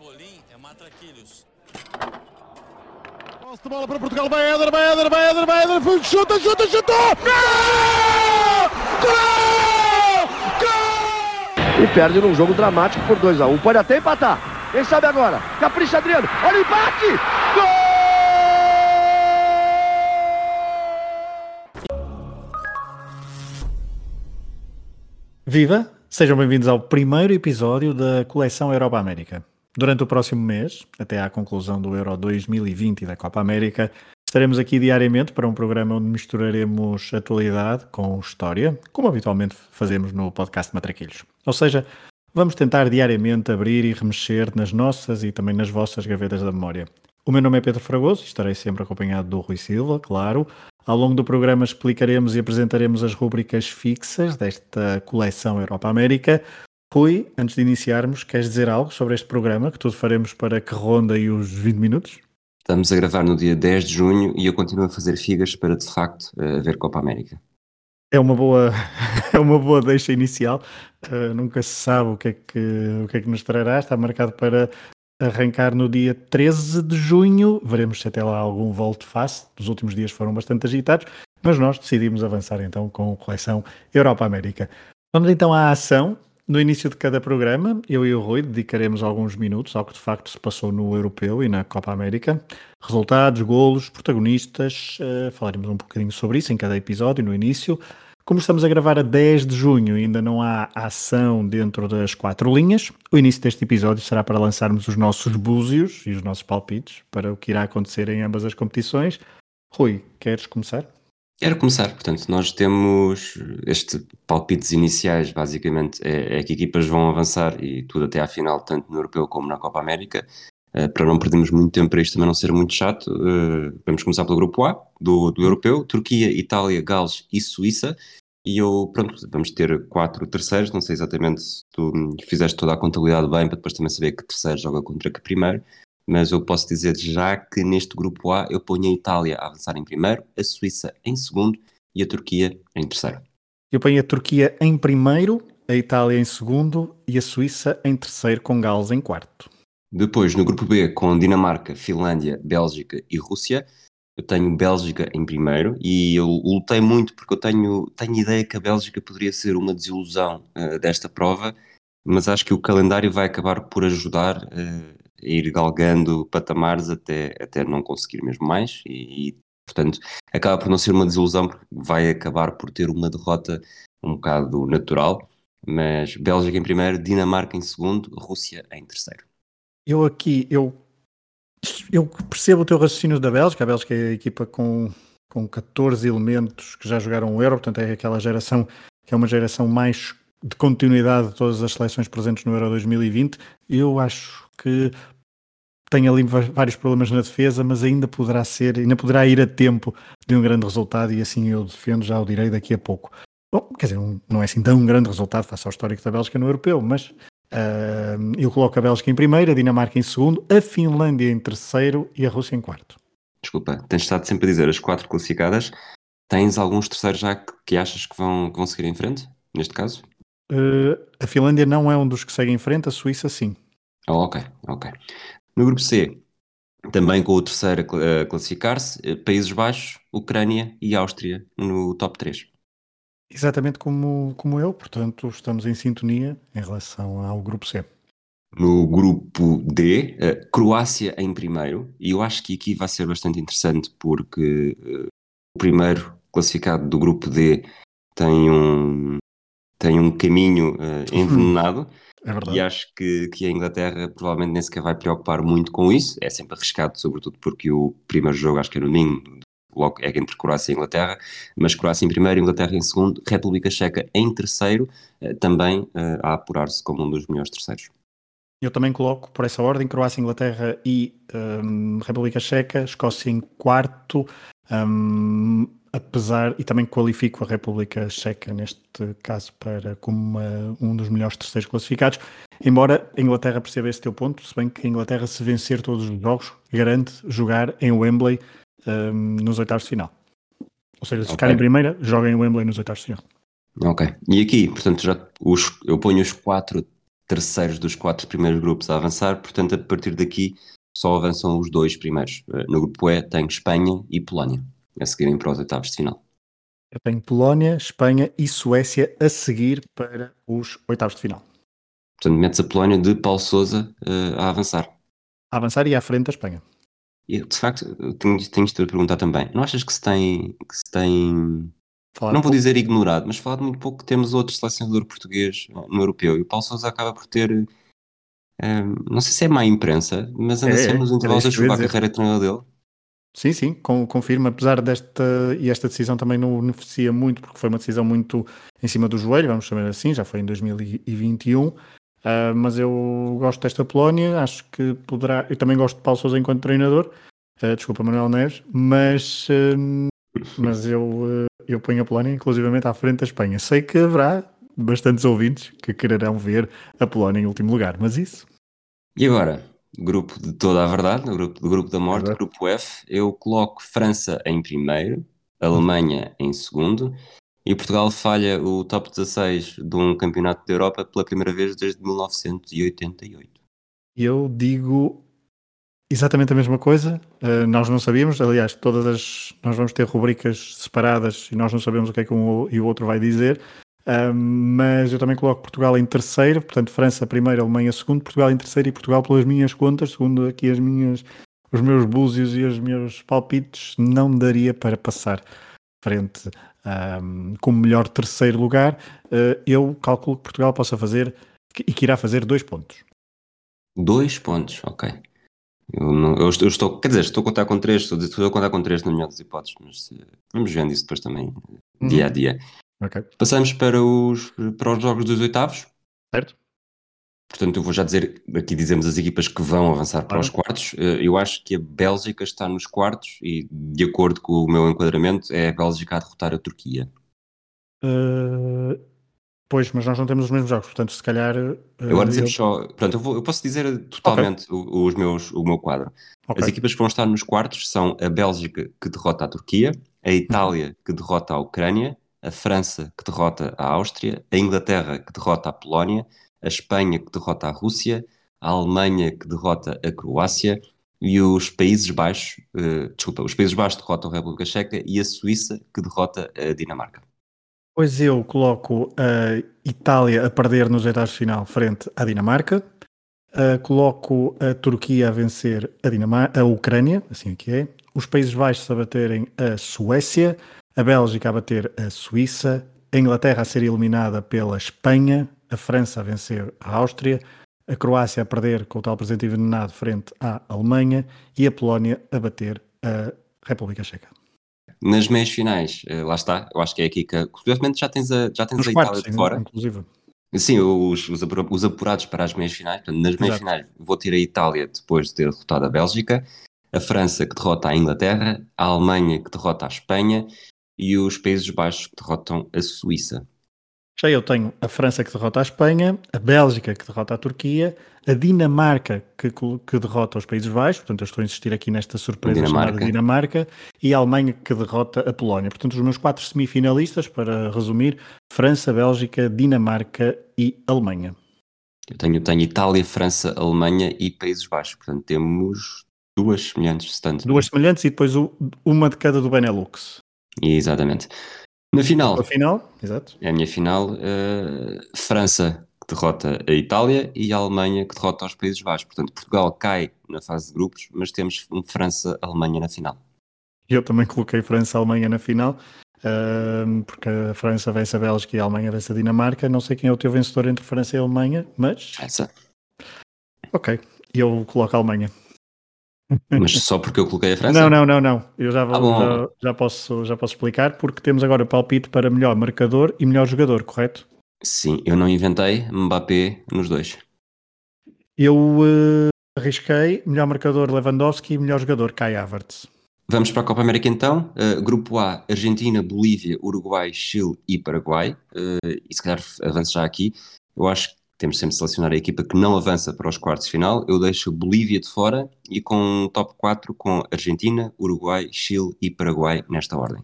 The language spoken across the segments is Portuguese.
Pimbolim é matraquilhos. De bola para Portugal, vai Éder, vai Éder, vai Éder, vai Éder, chuta, chuta, chutou! Gol! Gol! Gol! E perde num jogo dramático por 2x1. Pode até empatar. Quem sabe agora? Capricha Adriano. Olha o empate! Gol! Viva! Sejam bem-vindos ao primeiro episódio da coleção Europa América. Durante o próximo mês, até à conclusão do Euro 2020 e da Copa América, estaremos aqui diariamente para um programa onde misturaremos atualidade com história, como habitualmente fazemos no podcast Matraquilhos. Ou seja, vamos tentar diariamente abrir e remexer nas nossas e também nas vossas gavetas da memória. O meu nome é Pedro Fragoso e estarei sempre acompanhado do Rui Silva, claro. Ao longo do programa explicaremos e apresentaremos as rúbricas fixas desta coleção Europa América. Rui, antes de iniciarmos, queres dizer algo sobre este programa que tudo faremos para que ronda aí os 20 minutos? Estamos a gravar no dia 10 de junho e eu continuo a fazer figas para de facto ver Copa América. É uma boa, é uma boa deixa inicial. Uh, nunca se sabe o que, é que, o que é que nos trará. Está marcado para arrancar no dia 13 de junho. Veremos se até lá algum volte face. Os últimos dias foram bastante agitados, mas nós decidimos avançar então com a coleção Europa América. Vamos então à ação. No início de cada programa, eu e o Rui dedicaremos alguns minutos ao que de facto se passou no Europeu e na Copa América. Resultados, golos, protagonistas, uh, falaremos um bocadinho sobre isso em cada episódio no início. Como estamos a gravar a 10 de junho e ainda não há ação dentro das quatro linhas, o início deste episódio será para lançarmos os nossos búzios e os nossos palpites para o que irá acontecer em ambas as competições. Rui, queres começar? Quero começar, portanto, nós temos este palpites iniciais, basicamente, é, é que equipas vão avançar e tudo até à final, tanto no Europeu como na Copa América. Uh, para não perdermos muito tempo para isto também não ser muito chato, uh, vamos começar pelo grupo A do, do Europeu: Turquia, Itália, Gales e Suíça. E eu, pronto, vamos ter quatro terceiros. Não sei exatamente se tu fizeste toda a contabilidade bem, para depois também saber que terceiro joga contra que primeiro. Mas eu posso dizer já que neste grupo A eu ponho a Itália a avançar em primeiro, a Suíça em segundo e a Turquia em terceiro. Eu ponho a Turquia em primeiro, a Itália em segundo e a Suíça em terceiro, com Gales em quarto. Depois, no grupo B, com Dinamarca, Finlândia, Bélgica e Rússia, eu tenho Bélgica em primeiro e eu lutei muito porque eu tenho, tenho ideia que a Bélgica poderia ser uma desilusão uh, desta prova, mas acho que o calendário vai acabar por ajudar uh, ir galgando patamares até, até não conseguir mesmo mais e, e, portanto, acaba por não ser uma desilusão porque vai acabar por ter uma derrota um bocado natural, mas Bélgica em primeiro, Dinamarca em segundo, Rússia em terceiro. Eu aqui, eu eu percebo o teu raciocínio da Bélgica. A Bélgica é a equipa com, com 14 elementos que já jogaram o Euro, portanto é aquela geração que é uma geração mais de continuidade de todas as seleções presentes no Euro 2020. Eu acho que tem ali vários problemas na defesa, mas ainda poderá ser, ainda poderá ir a tempo de um grande resultado e assim eu defendo, já o direi daqui a pouco. Bom, quer dizer, não é assim tão um grande resultado face ao histórico da Bélgica no Europeu, mas Uh, eu coloco a Bélgica em primeiro, a Dinamarca em segundo, a Finlândia em terceiro e a Rússia em quarto. Desculpa, tens estado sempre a dizer as quatro classificadas. Tens alguns terceiros já que, que achas que vão, que vão seguir em frente, neste caso? Uh, a Finlândia não é um dos que segue em frente, a Suíça sim. Oh, ok, ok. No grupo C, também com o terceiro a classificar-se, eh, Países Baixos, Ucrânia e Áustria no top 3. Exatamente como, como eu, portanto, estamos em sintonia em relação ao grupo C. No grupo D, uh, Croácia em primeiro, e eu acho que aqui vai ser bastante interessante porque o primeiro classificado do grupo D tem um, tem um caminho uh, envenenado. É verdade. E acho que, que a Inglaterra provavelmente nem sequer vai preocupar muito com isso. É sempre arriscado, sobretudo porque o primeiro jogo, acho que é no Ninho, logo é entre Croácia e Inglaterra, mas Croácia em primeiro, Inglaterra em segundo, República Checa em terceiro, eh, também eh, a apurar-se como um dos melhores terceiros. Eu também coloco por essa ordem Croácia, Inglaterra e um, República Checa, Escócia em quarto, um, apesar e também qualifico a República Checa neste caso para como uma, um dos melhores terceiros classificados. Embora a Inglaterra perceba esse teu ponto, se bem que a Inglaterra se vencer todos os jogos garante jogar em Wembley um, nos oitavos de final. Ou seja, se okay. ficar em primeira, joguem o Wembley nos oitavos de final. Ok. E aqui, portanto, já os, eu ponho os quatro terceiros dos quatro primeiros grupos a avançar, portanto, a partir daqui só avançam os dois primeiros. Eh, no grupo E tem Espanha e Polónia a seguirem para os oitavos de final. Eu tenho Polónia, Espanha e Suécia a seguir para os oitavos de final. Portanto, metes a Polónia de Paulo Sousa uh, a avançar. A avançar e à frente da Espanha. E, de facto, tenho, tenho de te perguntar também. Não achas que se tem, que se tem Falar não um vou pouco- dizer ignorado, mas falado muito pouco que temos outro selecionador português eh, no europeu e o Paulo Sousa acaba por ter, eh, não sei se é má imprensa, mas anda É, sempre é, nos era intervalos a eu jogar a carreira de treinador dele. Sim, sim, com- confirmo, apesar desta, e esta decisão também não beneficia muito, porque foi uma decisão muito em cima do joelho, vamos chamar assim, já foi em 2021, ah, mas eu gosto desta Polónia, acho que poderá, eu também gosto de Paulo Sousa enquanto treinador, ah, desculpa Manuel Neves, mas, hum, mas eu, eu ponho a Polónia inclusivamente à frente da Espanha. Sei que haverá bastantes ouvintes que quererão ver a Polónia em último lugar, mas isso, E agora, grupo de toda a verdade, o grupo, do grupo da morte, Exato. grupo F, eu coloco França em primeiro, Alemanha em segundo e Portugal falha o top 16 de um campeonato da Europa pela primeira vez desde 1988. Eu digo exatamente a mesma coisa. Uh, nós não sabíamos, aliás, todas as nós vamos ter rubricas separadas e nós não sabemos o que é que um e o outro vai dizer. Um, mas eu também coloco Portugal em terceiro, portanto, França primeiro, Alemanha segundo, Portugal em terceiro e Portugal, pelas minhas contas, segundo aqui as minhas, os meus búzios e os meus palpites, não daria para passar frente um, como melhor terceiro lugar. Uh, eu calculo que Portugal possa fazer e que irá fazer dois pontos. Dois pontos, ok. Eu, não, eu, estou, eu estou- quer dizer, estou a contar com três, estou, estou a contar com três na melhor das hipóteses, mas eh, vamos vendo isso depois também, Uhum. dia a dia. Ok. Passamos para os, para os jogos dos oitavos. Certo? Portanto, eu vou já dizer, aqui dizemos as equipas que vão avançar para os quartos. Eh, Eu acho que a Bélgica está nos quartos e, de acordo com o meu enquadramento, é a Bélgica a derrotar a Turquia. Uh, pois, mas nós não temos os mesmos jogos, portanto, se calhar. uh, Agora dizemos eu- só. Pronto, eu, vou- eu posso dizer totalmente o- os meus, o meu quadro. Ok. As equipas que vão estar nos quartos são a Bélgica, que derrota a Turquia, a Itália, que derrota a Ucrânia, a França, que derrota a Áustria, a Inglaterra, que derrota a Polónia, a Espanha, que derrota a Rússia, a Alemanha, que derrota a Croácia e os Países Baixos, eh, desculpa, os Países Baixos derrotam a República Checa e a Suíça, que derrota a Dinamarca. Pois eu coloco a Itália a perder nos oitavos de final frente à Dinamarca. Uh, coloco a Turquia a vencer a, Dinamar a Ucrânia, assim que é. Os Países Baixos a baterem a Suécia. A Bélgica a bater a Suíça. A Inglaterra a ser eliminada pela Espanha. A França a vencer a Áustria. A Croácia a perder com o tal presente envenenado frente à Alemanha. E a Polónia a bater a República Checa. Nas meias finais, eh, lá está, eu acho que é aqui que, curiosamente, já tens a, já tens Nos a Itália quartos, de fora. inclusive. Sim, os, os, apura- os apurados para as meias finais. Portanto, nas meias finais vou ter a Itália depois de ter derrotado a Bélgica, a França que derrota a Inglaterra, a Alemanha que derrota a Espanha e os Países Baixos que derrotam a Suíça. Já eu tenho a França que derrota a Espanha, a Bélgica que derrota a Turquia, a Dinamarca que, que derrota os Países Baixos, portanto eu estou a insistir aqui nesta surpresa Dinamarca. chamada Dinamarca, e a Alemanha que derrota a Polónia. Portanto, os meus quatro semifinalistas, para resumir, França, Bélgica, Dinamarca e Alemanha. Eu tenho, tenho Itália, França, Alemanha e Países Baixos. Portanto, temos duas semelhantes, tanto. Duas semelhantes e depois uma de cada do Benelux. Exatamente. Na final, A final, exato. é a minha final, eh, França que derrota a Itália e a Alemanha que derrota os Países Baixos. Portanto, Portugal cai na fase de grupos, mas temos França-Alemanha na final. Eu também coloquei França e Alemanha na final, ahm, porque a França vence a Bélgica e a Alemanha vence a Dinamarca. Não sei quem é o teu vencedor entre França e Alemanha, mas Essa. ok, eu coloco a Alemanha. Mas só porque eu coloquei a França? Não, não, não, não. Eu já, vou, Ah, já, já posso, já posso explicar, porque temos agora palpite para melhor marcador e melhor jogador, correto? Sim, eu não inventei Mbappé nos dois. Eu eh, arrisquei melhor marcador Lewandowski e melhor jogador Kai Havertz. Vamos para a Copa América então. Uh, grupo A, Argentina, Bolívia, Uruguai, Chile e Paraguai. Uh, e se calhar avanço já aqui. Eu acho temos sempre de selecionar a equipa que não avança para os quartos de final. Eu deixo Bolívia de fora e com um top 4 com Argentina, Uruguai, Chile e Paraguai nesta ordem.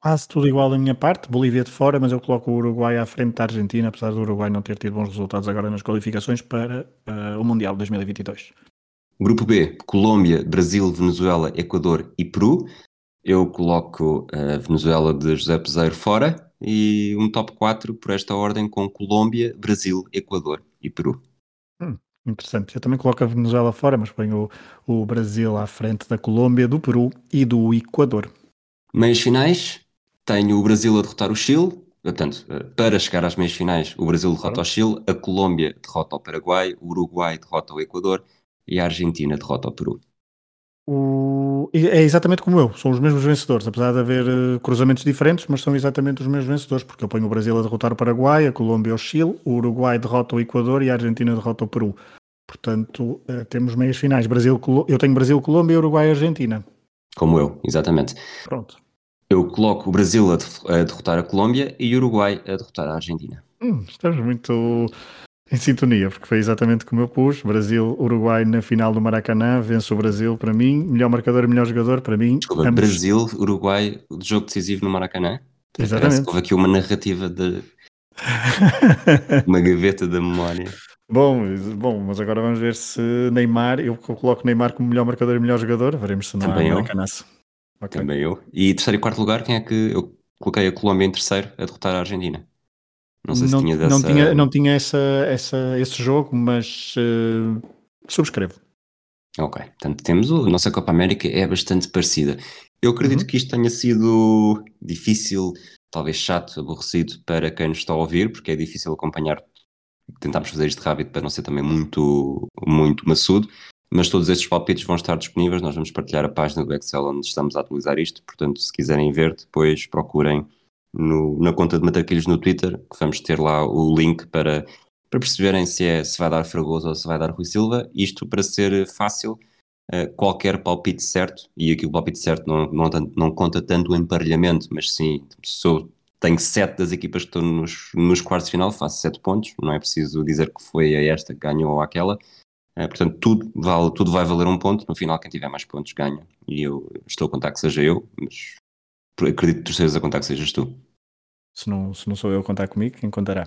quase tudo igual da minha parte. Bolívia de fora, mas eu coloco o Uruguai à frente da Argentina, apesar do Uruguai não ter tido bons resultados agora nas qualificações para uh, o Mundial de 2022. Grupo B, Colômbia, Brasil, Venezuela, Equador e Peru. Eu coloco a Venezuela de José Peseiro fora e um top 4 por esta ordem com Colômbia, Brasil, Equador e Peru. Hum, interessante. Eu também coloco a Venezuela fora, mas ponho o, o Brasil à frente da Colômbia, do Peru e do Equador. Meias finais, tenho o Brasil a derrotar o Chile. Portanto, eh, para chegar às meias finais, o Brasil derrota o Chile, a Colômbia derrota o Paraguai, o Uruguai derrota o Equador e a Argentina derrota o Peru. O... É exatamente como eu, são os mesmos vencedores, apesar de haver uh, cruzamentos diferentes, mas são exatamente os mesmos vencedores, porque eu ponho o Brasil a derrotar o Paraguai, a Colômbia o Chile, o Uruguai derrota o Equador e a Argentina derrota o Peru. Portanto, uh, temos meias finais. Brasil, eu tenho Brasil, Colômbia, Uruguai e Argentina. Como eu, exatamente. Pronto. Eu coloco o Brasil a, a derrotar a Colômbia e o Uruguai a derrotar a Argentina. Hum, estamos muito em sintonia, porque foi exatamente como eu pus. Brasil-Uruguai na final do Maracanã, vence o Brasil para mim, melhor marcador e melhor jogador para mim. Desculpa, ambos... Brasil-Uruguai, jogo decisivo no Maracanã. Exatamente. que houve aqui uma narrativa de. uma gaveta da memória. Bom, bom, mas agora vamos ver se Neymar, eu coloco Neymar como melhor marcador e melhor jogador, veremos se não Também há Maracanaço. Okay. Também eu. E terceiro e quarto lugar, quem é que eu coloquei a Colômbia em terceiro a derrotar a Argentina? Não sei se não, tinha dessa... Não tinha, não tinha essa, essa, esse jogo, mas uh, subscrevo. Ok, portanto temos o, a nossa Copa América é bastante parecida. Eu acredito uhum. que isto tenha sido difícil, talvez chato, aborrecido para quem nos está a ouvir, porque é difícil acompanhar. Tentámos fazer isto rápido para não ser também muito, muito maçudo, mas todos estes palpites vão estar disponíveis. Nós vamos partilhar a página do Excel onde estamos a atualizar isto, portanto, se quiserem ver, depois procurem no, na conta de Matraquilhos no Twitter, que vamos ter lá o link para, para perceberem se, é, se vai dar Fragoso ou se vai dar Rui Silva. Isto para ser fácil, uh, qualquer palpite certo, e aqui o palpite certo não, não, não conta tanto o emparelhamento, mas sim, sou, tenho sete das equipas que estão nos, nos quartos de final, faço sete pontos, não é preciso dizer que foi a esta que ganhou ou aquela. Uh, portanto, tudo, vale, tudo vai valer um ponto. No final, quem tiver mais pontos ganha. E eu estou a contar que seja eu, mas acredito que estejas a contar que sejas tu. Se não, se não sou eu a contar comigo, quem contará?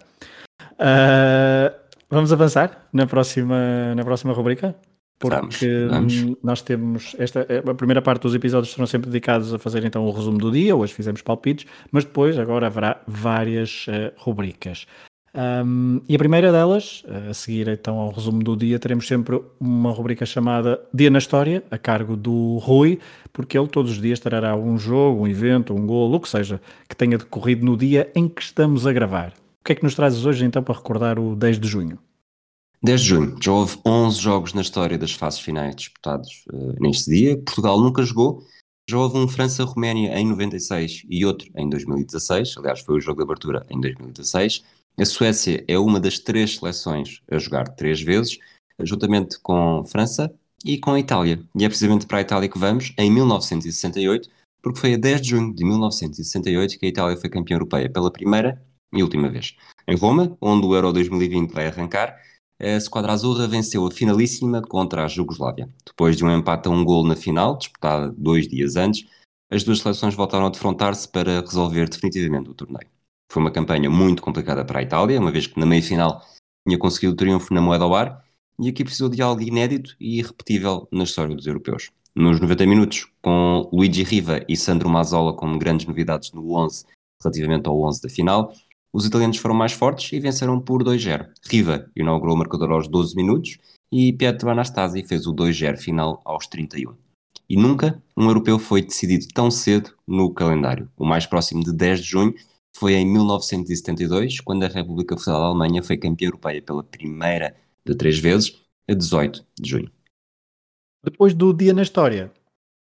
Uh, vamos avançar na próxima, na próxima rubrica? Porque vamos, vamos. nós temos esta a primeira parte dos episódios serão sempre dedicados a fazer então o resumo do dia, hoje fizemos palpites, mas depois agora haverá várias uh, rubricas. Um, e a primeira delas, a seguir então ao resumo do dia, teremos sempre uma rubrica chamada Dia na História, a cargo do Rui, porque ele todos os dias trará um jogo, um evento, um golo, o que seja, que tenha decorrido no dia em que estamos a gravar. O que é que nos trazes hoje então para recordar o 10 de junho? 10 de junho, já houve 11 jogos na história das fases finais disputados uh, neste dia. Portugal nunca jogou. Já houve um França-Roménia em 96 e outro em 2016. Aliás, foi o jogo de abertura em 2016. A Suécia é uma das três seleções a jogar três vezes, juntamente com França e com a Itália. E é precisamente para a Itália que vamos, em 1968, porque foi a 10 de junho de 1968 que a Itália foi campeã europeia pela primeira e última vez. Em Roma, onde o Euro 2020 vai arrancar, a Squadra Azurra venceu a finalíssima contra a Jugoslávia. Depois de um empate a um gol na final, disputada dois dias antes, as duas seleções voltaram a defrontar-se para resolver definitivamente o torneio. Foi uma campanha muito complicada para a Itália, uma vez que na meia-final tinha conseguido o triunfo na moeda ao ar, e aqui precisou de algo inédito e irrepetível na história dos europeus. Nos 90 minutos, com Luigi Riva e Sandro Mazzola como grandes novidades no 11 relativamente ao 11 da final, os italianos foram mais fortes e venceram por 2-0. Riva inaugurou o marcador aos 12 minutos e Pietro Anastasi fez o 2-0 final aos 31. E nunca um europeu foi decidido tão cedo no calendário. O mais próximo de 10 de junho foi em 1972, quando a República Federal da Alemanha foi campeã europeia pela primeira de três vezes, a 18 de junho. Depois do Dia na História,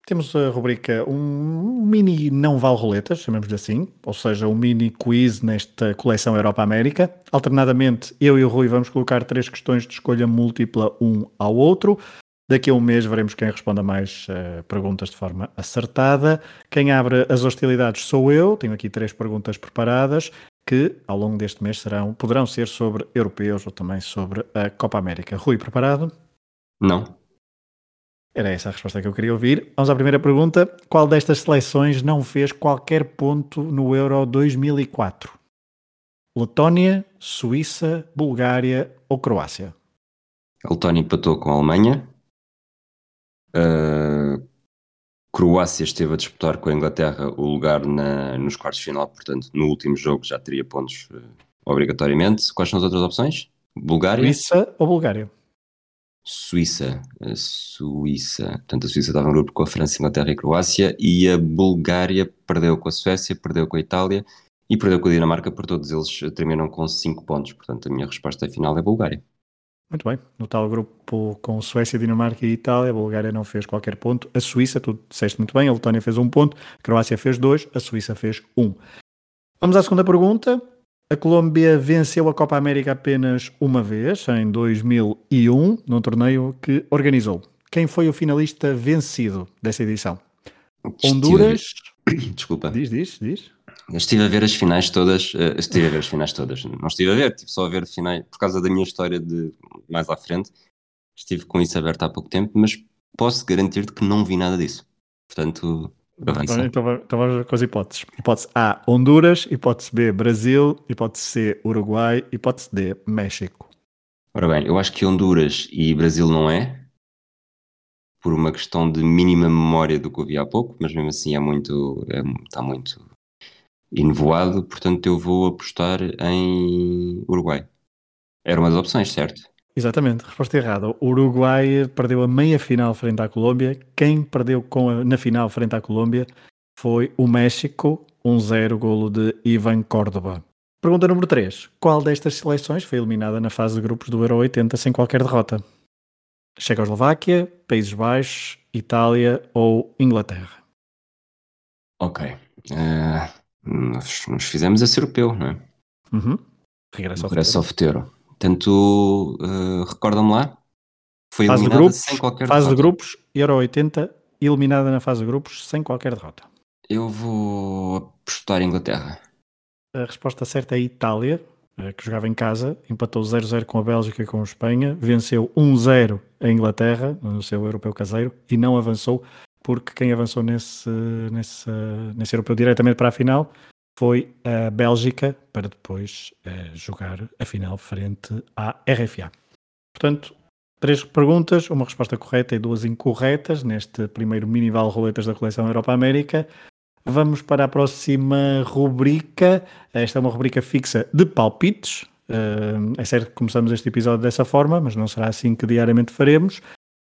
temos a rubrica um mini não vale roletas, chamamos-lhe assim, ou seja, um mini quiz nesta coleção Europa-América. Alternadamente, eu e o Rui vamos colocar três questões de escolha múltipla um ao outro. Daqui a um mês veremos quem responda mais uh, perguntas de forma acertada. Quem abre as hostilidades sou eu. Tenho aqui três perguntas preparadas que ao longo deste mês serão, poderão ser sobre europeus ou também sobre a Copa América. Rui, preparado? Não. Era essa a resposta que eu queria ouvir. Vamos à primeira pergunta. Qual destas seleções não fez qualquer ponto no Euro 2004? Letónia, Suíça, Bulgária ou Croácia? A Letónia empatou com a Alemanha. Uh, Croácia esteve a disputar com a Inglaterra o lugar na, nos quartos de final, portanto, no último jogo já teria pontos uh, obrigatoriamente. Quais são as outras opções? Bulgária? Suíça ou Bulgária? Suíça. A Suíça. Portanto, a Suíça estava no grupo com a França, Inglaterra e Croácia e a Bulgária perdeu com a Suécia, perdeu com a Itália e perdeu com a Dinamarca, por todos eles terminam com 5 pontos. Portanto, a minha resposta final é Bulgária. Muito bem. No tal grupo com Suécia, Dinamarca e Itália, a Bulgária não fez qualquer ponto. A Suíça, tu disseste muito bem, a Letónia fez um ponto, a Croácia fez dois, a Suíça fez um. Vamos à segunda pergunta. A Colômbia venceu a Copa América apenas uma vez, em 2001, num torneio que organizou. Quem foi o finalista vencido dessa edição? Honduras. Desculpa. Diz, diz, diz. Estive a ver as finais todas, uh, estive a ver as finais todas, não estive a ver, estive só a ver finais, por causa da minha história de mais à frente, estive com isso aberto há pouco tempo, mas posso garantir-te que não vi nada disso. Portanto, avança. Então, então vamos com as hipóteses. Hipótese A, Honduras, hipótese B, Brasil, hipótese C, Uruguai, hipótese D, México. Ora bem, eu acho que Honduras e Brasil não é, por uma questão de mínima memória do que eu vi há pouco, mas mesmo assim é muito, é, está muito e nevoado, portanto eu vou apostar em Uruguai. Era uma das opções, certo? Exatamente, resposta errada. O Uruguai perdeu a meia final frente à Colômbia. Quem perdeu com a, na final frente à Colômbia foi o México, 1-0, golo de Ivan Córdoba. Pergunta número 3. Qual destas seleções foi eliminada na fase de grupos do Euro 80 sem qualquer derrota? Checoslováquia, Países Baixos, Itália ou Inglaterra? Ok. Uh, nós, nós fizemos esse europeu, não é? Uhum. Regresso ao Regresso ao futeiro. Portanto, uh, recordam-me lá? Foi fase eliminada de grupos, sem qualquer Fase derrota. de grupos, Euro 80, eliminada na fase de grupos sem qualquer derrota. Eu vou apostar em Inglaterra. A resposta certa é Itália, eh, que jogava em casa, empatou 0-0 com a Bélgica e com a Espanha, venceu 1-0 a Inglaterra, no seu europeu caseiro, e não avançou porque quem avançou nesse, nesse, nesse europeu diretamente para a final foi a Bélgica, para depois uh, jogar a final frente à RFA. Portanto, três perguntas, uma resposta correta e duas incorretas neste primeiro mini-val roletas da coleção Europa-América. Vamos para a próxima rubrica. Esta é uma rubrica fixa de palpites. Uh, é certo que começamos este episódio dessa forma, mas não será assim que diariamente faremos.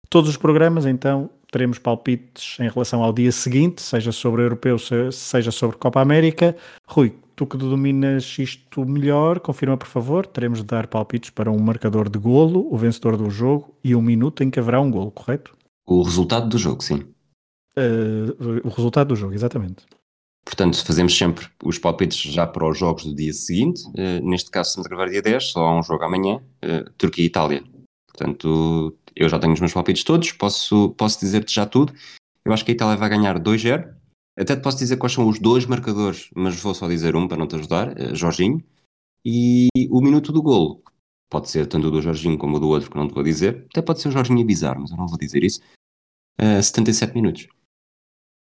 Todos os programas, então, teremos palpites em relação ao dia seguinte, seja sobre o europeu, seja sobre Copa América. Rui, tu que dominas isto melhor, confirma por favor. Teremos de dar palpites para um marcador de golo, o vencedor do jogo e um minuto em que haverá um golo, correto? O resultado do jogo, sim. Uh, o resultado do jogo, exatamente. Portanto, fazemos sempre os palpites já para os jogos do dia seguinte. Uh, neste caso, estamos a gravar dia 10, só há um jogo amanhã, uh, Turquia e Itália. Portanto, eu já tenho os meus palpites todos, posso, posso dizer-te já tudo. Eu acho que a Itália vai ganhar 2-0. Até te posso dizer quais são os dois marcadores, mas vou só dizer um para não te ajudar, uh, Jorginho. E o minuto do golo. Pode ser tanto do Jorginho como do outro, que não te vou dizer. Até pode ser o Jorginho a bizarro, mas eu não vou dizer isso. Uh, 77 minutos.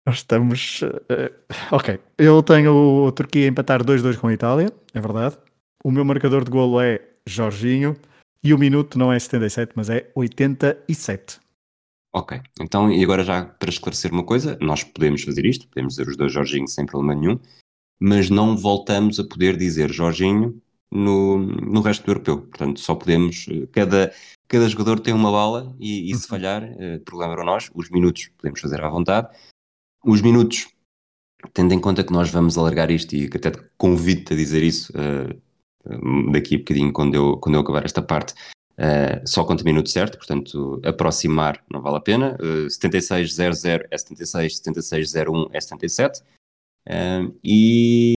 Nós estamos. Uh, ok. Eu tenho o Turquia a empatar 2-2 com a Itália, é verdade. O meu marcador de golo é Jorginho. E o minuto não é 77, mas é 87. Ok, então e agora já para esclarecer uma coisa, nós podemos fazer isto, podemos dizer os dois Jorginho sem problema nenhum, mas não voltamos a poder dizer Jorginho no, no resto do europeu. Portanto, só podemos, cada, cada jogador tem uma bala e, e se falhar, eh, problema para nós, os minutos podemos fazer à vontade. Os minutos, tendo em conta que nós vamos alargar isto e que até te convido-te a dizer isso, uh, daqui a bocadinho, quando eu, quando eu acabar esta parte, uh, só conta minuto certo, portanto, aproximar não vale a pena. Uh, 7600 é 76, 7601 é 77. Uh, e,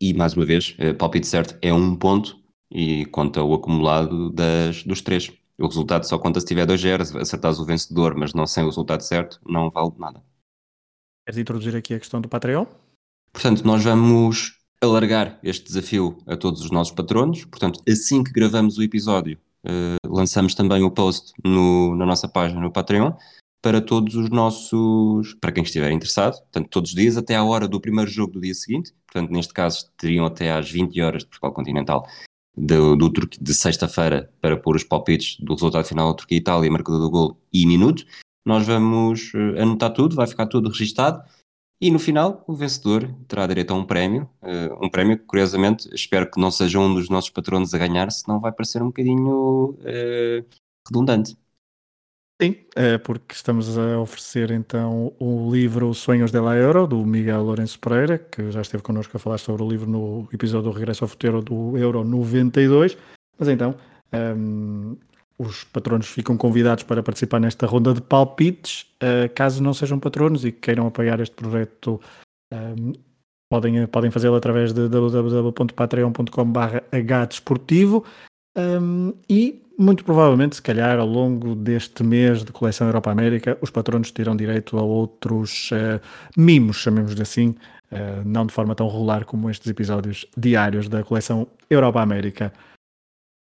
e, mais uma vez, uh, palpite certo é um ponto e conta o acumulado das, dos três. O resultado só conta se tiver 2-0, acertares o vencedor, mas não sem o resultado certo, não vale nada. Queres introduzir aqui a questão do Patreon? Portanto, nós vamos alargar este desafio a todos os nossos patronos. Portanto, assim que gravamos o episódio, uh, lançamos também o post no, na nossa página no Patreon para todos os nossos, para quem estiver interessado, portanto, todos os dias até à hora do primeiro jogo do dia seguinte, portanto, neste caso, teriam até às 20 horas de Portugal Continental do, do de sexta-feira para pôr os palpites do resultado final da Turquia-Itália, marcador do gol e minuto. Nós vamos uh, anotar tudo, vai ficar tudo registado e no final, o vencedor terá direito a um prémio, uh, um prémio que, curiosamente, espero que não seja um dos nossos patronos a ganhar, senão vai parecer um bocadinho uh, redundante. Sim, é porque estamos a oferecer então o livro Sonhos de la Euro, do Miguel Lourenço Pereira, que já esteve connosco a falar sobre o livro no episódio do Regresso ao Futuro do Euro 92. Mas então, um, os patronos ficam convidados para participar nesta ronda de palpites. Uh, caso não sejam patronos e queiram apoiar este projeto, um, podem, podem fazê-lo através de www.patreon.com.br hdesportivo um, e muito provavelmente, se calhar, ao longo deste mês de coleção Europa-América, os patronos terão direito a outros uh, mimos, chamemos-lhe assim, uh, não de forma tão regular como estes episódios diários da coleção Europa-América.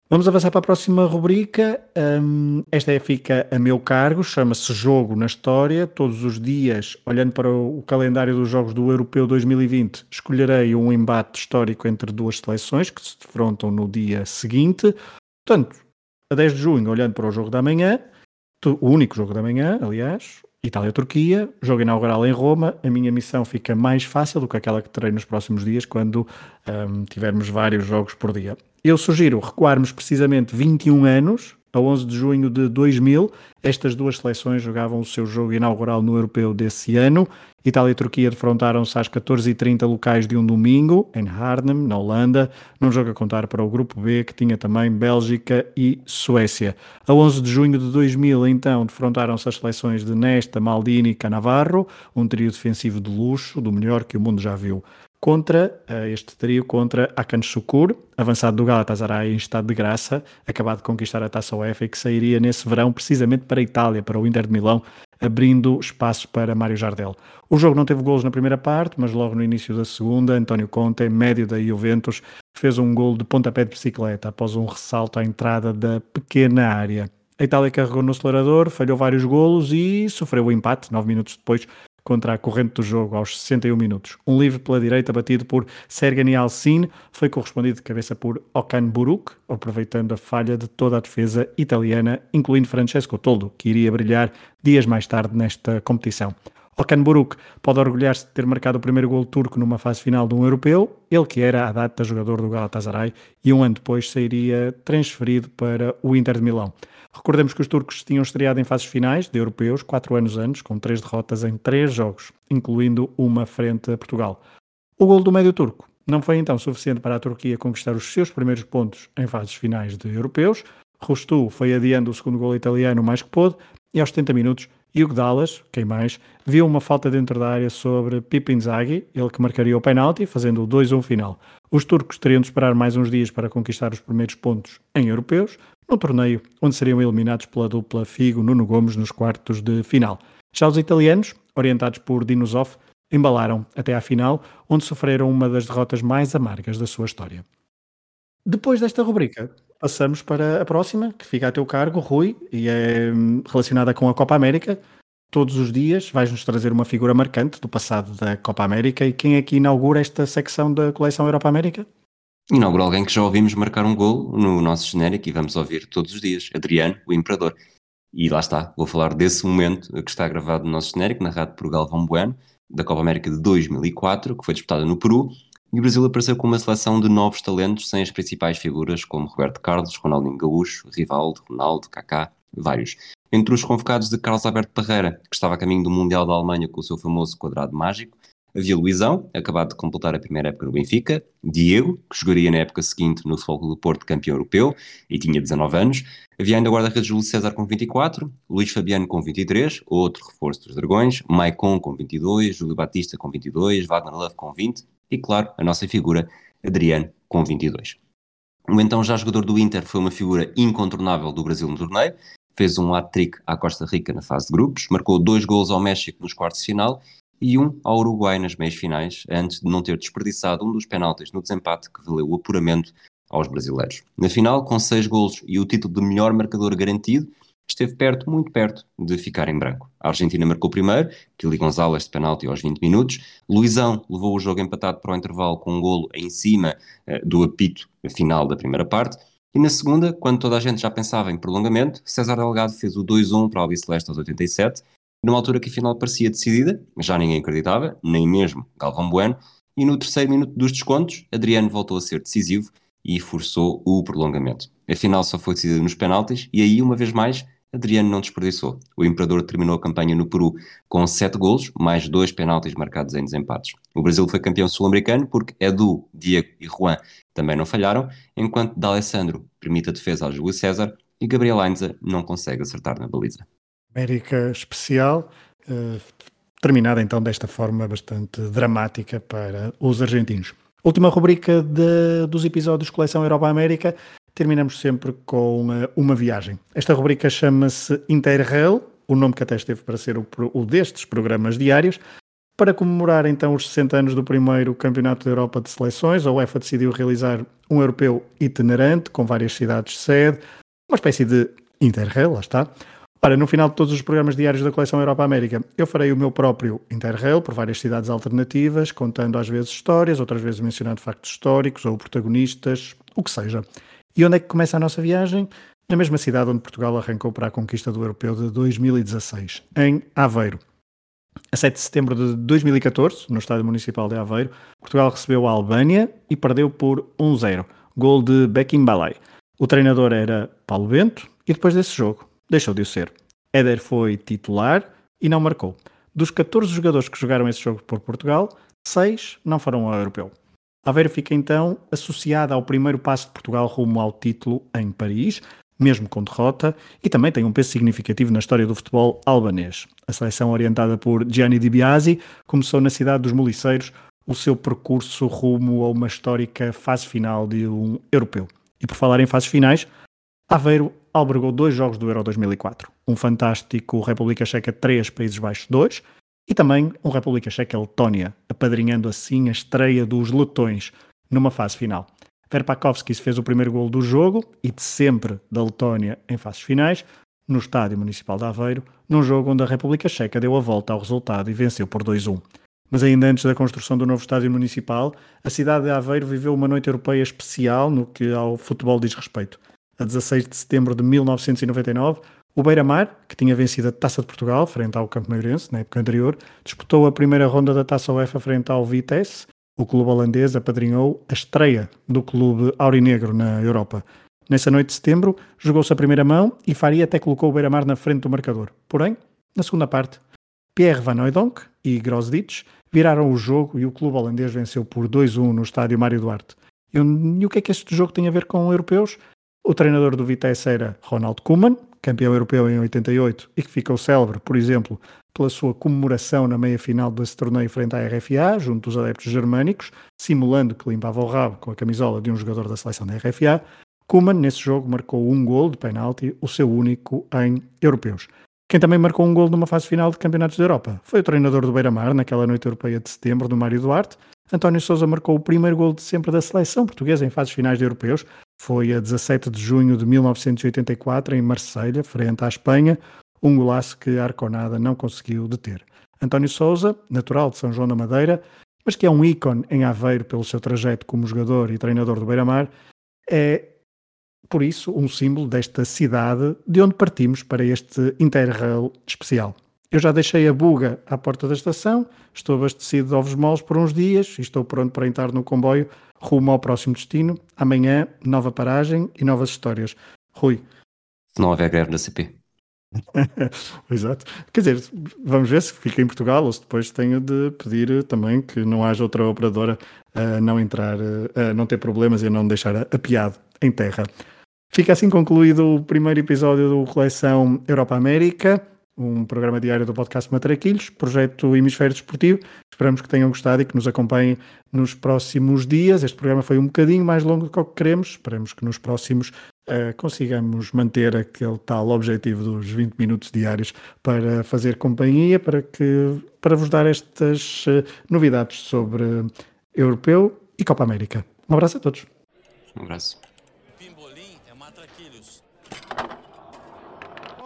Vamos avançar para a próxima rubrica. Um, esta é, fica a meu cargo, chama-se Jogo na História. Todos os dias, olhando para o calendário dos Jogos do Europeu 2020, escolherei um embate histórico entre duas seleções que se defrontam no dia seguinte. Portanto, a 10 de junho, olhando para o jogo da manhã, o único jogo da manhã, aliás, Itália-Turquia, jogo inaugural em Roma. A minha missão fica mais fácil do que aquela que terei nos próximos dias, quando um, tivermos vários jogos por dia. Eu sugiro recuarmos precisamente 21 anos, a 11 de junho de 2000. Estas duas seleções jogavam o seu jogo inaugural no Europeu desse ano. Itália e Turquia defrontaram-se às 14h30 locais de um domingo, em Arnhem, na Holanda, num jogo a contar para o Grupo B, que tinha também Bélgica e Suécia. A 11 de junho de 2000, então, defrontaram-se as seleções de Nesta, Maldini e Cannavaro, um trio defensivo de luxo, do melhor que o mundo já viu contra uh, este trio contra Akan Shukur, avançado do Galatasaray em estado de graça, acabado de conquistar a Taça UEFA e que sairia nesse verão precisamente para a Itália, para o Inter de Milão, abrindo espaço para Mário Jardel. O jogo não teve golos na primeira parte, mas logo no início da segunda, António Conte, médio da Juventus, fez um gol de pontapé de bicicleta após um ressalto à entrada da pequena área. A Itália carregou no acelerador, falhou vários golos e sofreu o empate, nove minutos depois, contra a corrente do jogo aos 61 minutos. Um livre pela direita batido por Sergani Alcine foi correspondido de cabeça por Okan Buruk, aproveitando a falha de toda a defesa italiana, incluindo Francesco Toldo, que iria brilhar dias mais tarde nesta competição. Okan Buruk pode orgulhar-se de ter marcado o primeiro gol turco numa fase final de um europeu, ele que era à data jogador do Galatasaray e um ano depois sairia transferido para o Inter de Milão. Recordemos que os turcos tinham estreado em fases finais de europeus quatro anos antes, com três derrotas em três jogos, incluindo uma frente a Portugal. O gol do médio turco não foi então suficiente para a Turquia conquistar os seus primeiros pontos em fases finais de europeus. Rustu foi adiando o segundo gol italiano mais que pôde e aos 70 minutos Hugo Dallas, quem mais, viu uma falta dentro da área sobre Pipo Inzaghi, ele que marcaria o penalti, fazendo o 2-1 final. Os turcos teriam de esperar mais uns dias para conquistar os primeiros pontos em europeus, no torneio onde seriam eliminados pela dupla Figo-Nuno Gomes nos quartos de final. Já os italianos, orientados por Dinosov, embalaram até à final, onde sofreram uma das derrotas mais amargas da sua história. Depois desta rubrica, passamos para a próxima, que fica a teu cargo, Rui, e é hum, relacionada com a Copa América. Todos os dias vais-nos trazer uma figura marcante do passado da Copa América e quem é que inaugura esta secção da coleção Europa América? Inaugura alguém que já ouvimos marcar um gol no nosso genérico e vamos ouvir todos os dias, Adriano, o Imperador. E lá está, vou falar desse momento que está gravado no nosso genérico, narrado por Galvão Bueno, da Copa América de 2004, que foi disputada no Peru, e o Brasil apareceu com uma seleção de novos talentos sem as principais figuras como Roberto Carlos, Ronaldinho Gaúcho, Rivaldo, Ronaldo, Kaká, vários. Entre os convocados de Carlos Alberto Parreira, que estava a caminho do Mundial da Alemanha com o seu famoso quadrado mágico, havia Luizão, acabado de completar a primeira época no Benfica, Diego, que jogaria na época seguinte no Futebol do Porto campeão europeu e tinha 19 anos, havia ainda guarda-redes Júlio César com 24, Luís Fabiano com 23, outro reforço dos Dragões, Maicon com 22, Júlio Batista com 22, Wagner Love com 20 e, claro, a nossa figura, Adriano, com 22. O então já jogador do Inter foi uma figura incontornável do Brasil no torneio, fez um hat-trick à Costa Rica na fase de grupos, marcou dois gols ao México nos quartos de final e um ao Uruguai nas meias finais, antes de não ter desperdiçado um dos penaltis no desempate que valeu o apuramento aos brasileiros. Na final, com seis golos e o título de melhor marcador garantido, esteve perto, muito perto, de ficar em branco. A Argentina marcou primeiro, Kili Gonzalez de penalti aos 20 minutos. Luizão levou o jogo empatado para o intervalo com um golo em cima uh, do apito final da primeira parte. E na segunda, quando toda a gente já pensava em prolongamento, César Delgado fez o 2-1 para o Albiceleste aos 87, numa altura que a final parecia decidida, já ninguém acreditava, nem mesmo Galvão Bueno, e no terceiro minuto dos descontos, Adriano voltou a ser decisivo e forçou o prolongamento. A final só foi decidida nos penaltis e aí, uma vez mais, Adriano não desperdiçou. O Imperador terminou a campanha no Peru com sete golos, mais dois penaltis marcados em desempates. O Brasil foi campeão sul-americano porque Edu, Diego e Juan também não falharam, enquanto D'Alessandro permite a defesa ao Júlio César e Gabriel Ainza não consegue acertar na baliza. América especial, uh, terminada então desta forma bastante dramática para os argentinos. Última rubrica de, dos episódios Coleção Europa América terminamos sempre com uma viagem. Esta rubrica chama-se Interrail, o nome que até esteve para ser o, o, destes programas diários. Para comemorar então os 60 anos do primeiro Campeonato da Europa de Seleções, a UEFA decidiu realizar um europeu itinerante com várias cidades sede, uma espécie de Interrail, lá está. Ora, no final de todos os programas diários da coleção Europa América, eu farei o meu próprio Interrail por várias cidades alternativas, contando às vezes histórias, outras vezes mencionando factos históricos ou protagonistas, o que seja. E onde é que começa a nossa viagem? Na mesma cidade onde Portugal arrancou para a conquista do Europeu de 2016, em Aveiro. A 7 de setembro de 2014, no Estádio Municipal de Aveiro, Portugal recebeu a Albânia e perdeu por 1-0, gol de Bekim Balai. O treinador era Paulo Bento e depois desse jogo deixou de o ser. Éder foi titular e não marcou. Dos 14 jogadores que jogaram esse jogo por Portugal, 6 não foram ao Europeu. Aveiro fica então associada ao primeiro passo de Portugal rumo ao título em Paris, mesmo com derrota, e também tem um peso significativo na história do futebol albanês. A seleção orientada por Gianni Di Biasi começou na cidade dos Moliceiros o seu percurso rumo a uma histórica fase final de um europeu. E por falar em fases finais, Aveiro albergou dois jogos do Euro 2004, um fantástico República Checa 3, Países Baixos 2, e também um República Checa-Letónia, apadrinhando assim a estreia dos letões numa fase final. Verpakovskis fez o primeiro gol do jogo e de sempre da Letónia em fases finais, no Estádio Municipal de Aveiro, num jogo onde a República Checa deu a volta ao resultado e venceu por 2-1. Mas ainda antes da construção do novo estádio municipal, a cidade de Aveiro viveu uma noite europeia especial no que ao futebol diz respeito. A 16 de setembro de 1999, o Beira-Mar, que tinha vencido a Taça de Portugal frente ao Campo Meirense na época anterior, disputou a primeira ronda da Taça UEFA frente ao Vitesse. O clube holandês apadrinhou a estreia do clube aurinegro na Europa. Nessa noite de setembro, jogou-se a primeira mão e Faria até colocou o Beira-Mar na frente do marcador. Porém, na segunda parte, Pierre Van Hooydonk e Grosditch viraram o jogo e o clube holandês venceu por 2-1 no estádio Mário Duarte. E o que é que este jogo tem a ver com europeus? O treinador do Vitesse era Ronald Koeman, campeão europeu em 88 e que ficou célebre, por exemplo, pela sua comemoração na meia-final desse torneio frente à RFA, junto dos adeptos germânicos, simulando que limpava o rabo com a camisola de um jogador da seleção da RFA. Koeman, nesse jogo, marcou um gol de penalti, o seu único em europeus. Quem também marcou um gol numa fase final de Campeonatos da Europa foi o treinador do Beira-Mar, naquela noite europeia de setembro, do Mário Duarte. António Sousa marcou o primeiro gol de sempre da seleção portuguesa em fases finais de europeus, foi a 17 de junho de 1984 em Marselha, frente à Espanha, um golaço que a Arconada não conseguiu deter. António Souza, natural de São João da Madeira, mas que é um ícone em Aveiro pelo seu trajeto como jogador e treinador do Beira-Mar, é, por isso, um símbolo desta cidade de onde partimos para este Interrail especial. Eu já deixei a buga à porta da estação, estou abastecido de ovos moles por uns dias e estou pronto para entrar no comboio rumo ao próximo destino. Amanhã, nova paragem e novas histórias. Rui. Se não houver greve na CP. Exato. Quer dizer, vamos ver se fica em Portugal ou se depois tenho de pedir também que não haja outra operadora a não entrar, a não ter problemas e a não deixar apiado em terra. Fica assim concluído o primeiro episódio do Coleção Europa América um programa diário do podcast Matraquilhos, projeto Hemisfério Desportivo. Esperamos que tenham gostado e que nos acompanhem nos próximos dias. Este programa foi um bocadinho mais longo do que o que queremos. Esperamos que nos próximos uh, consigamos manter aquele tal objetivo dos 20 minutos diários para fazer companhia, para, que, para vos dar estas uh, novidades sobre Europeu e Copa América. Um abraço a todos. Um abraço.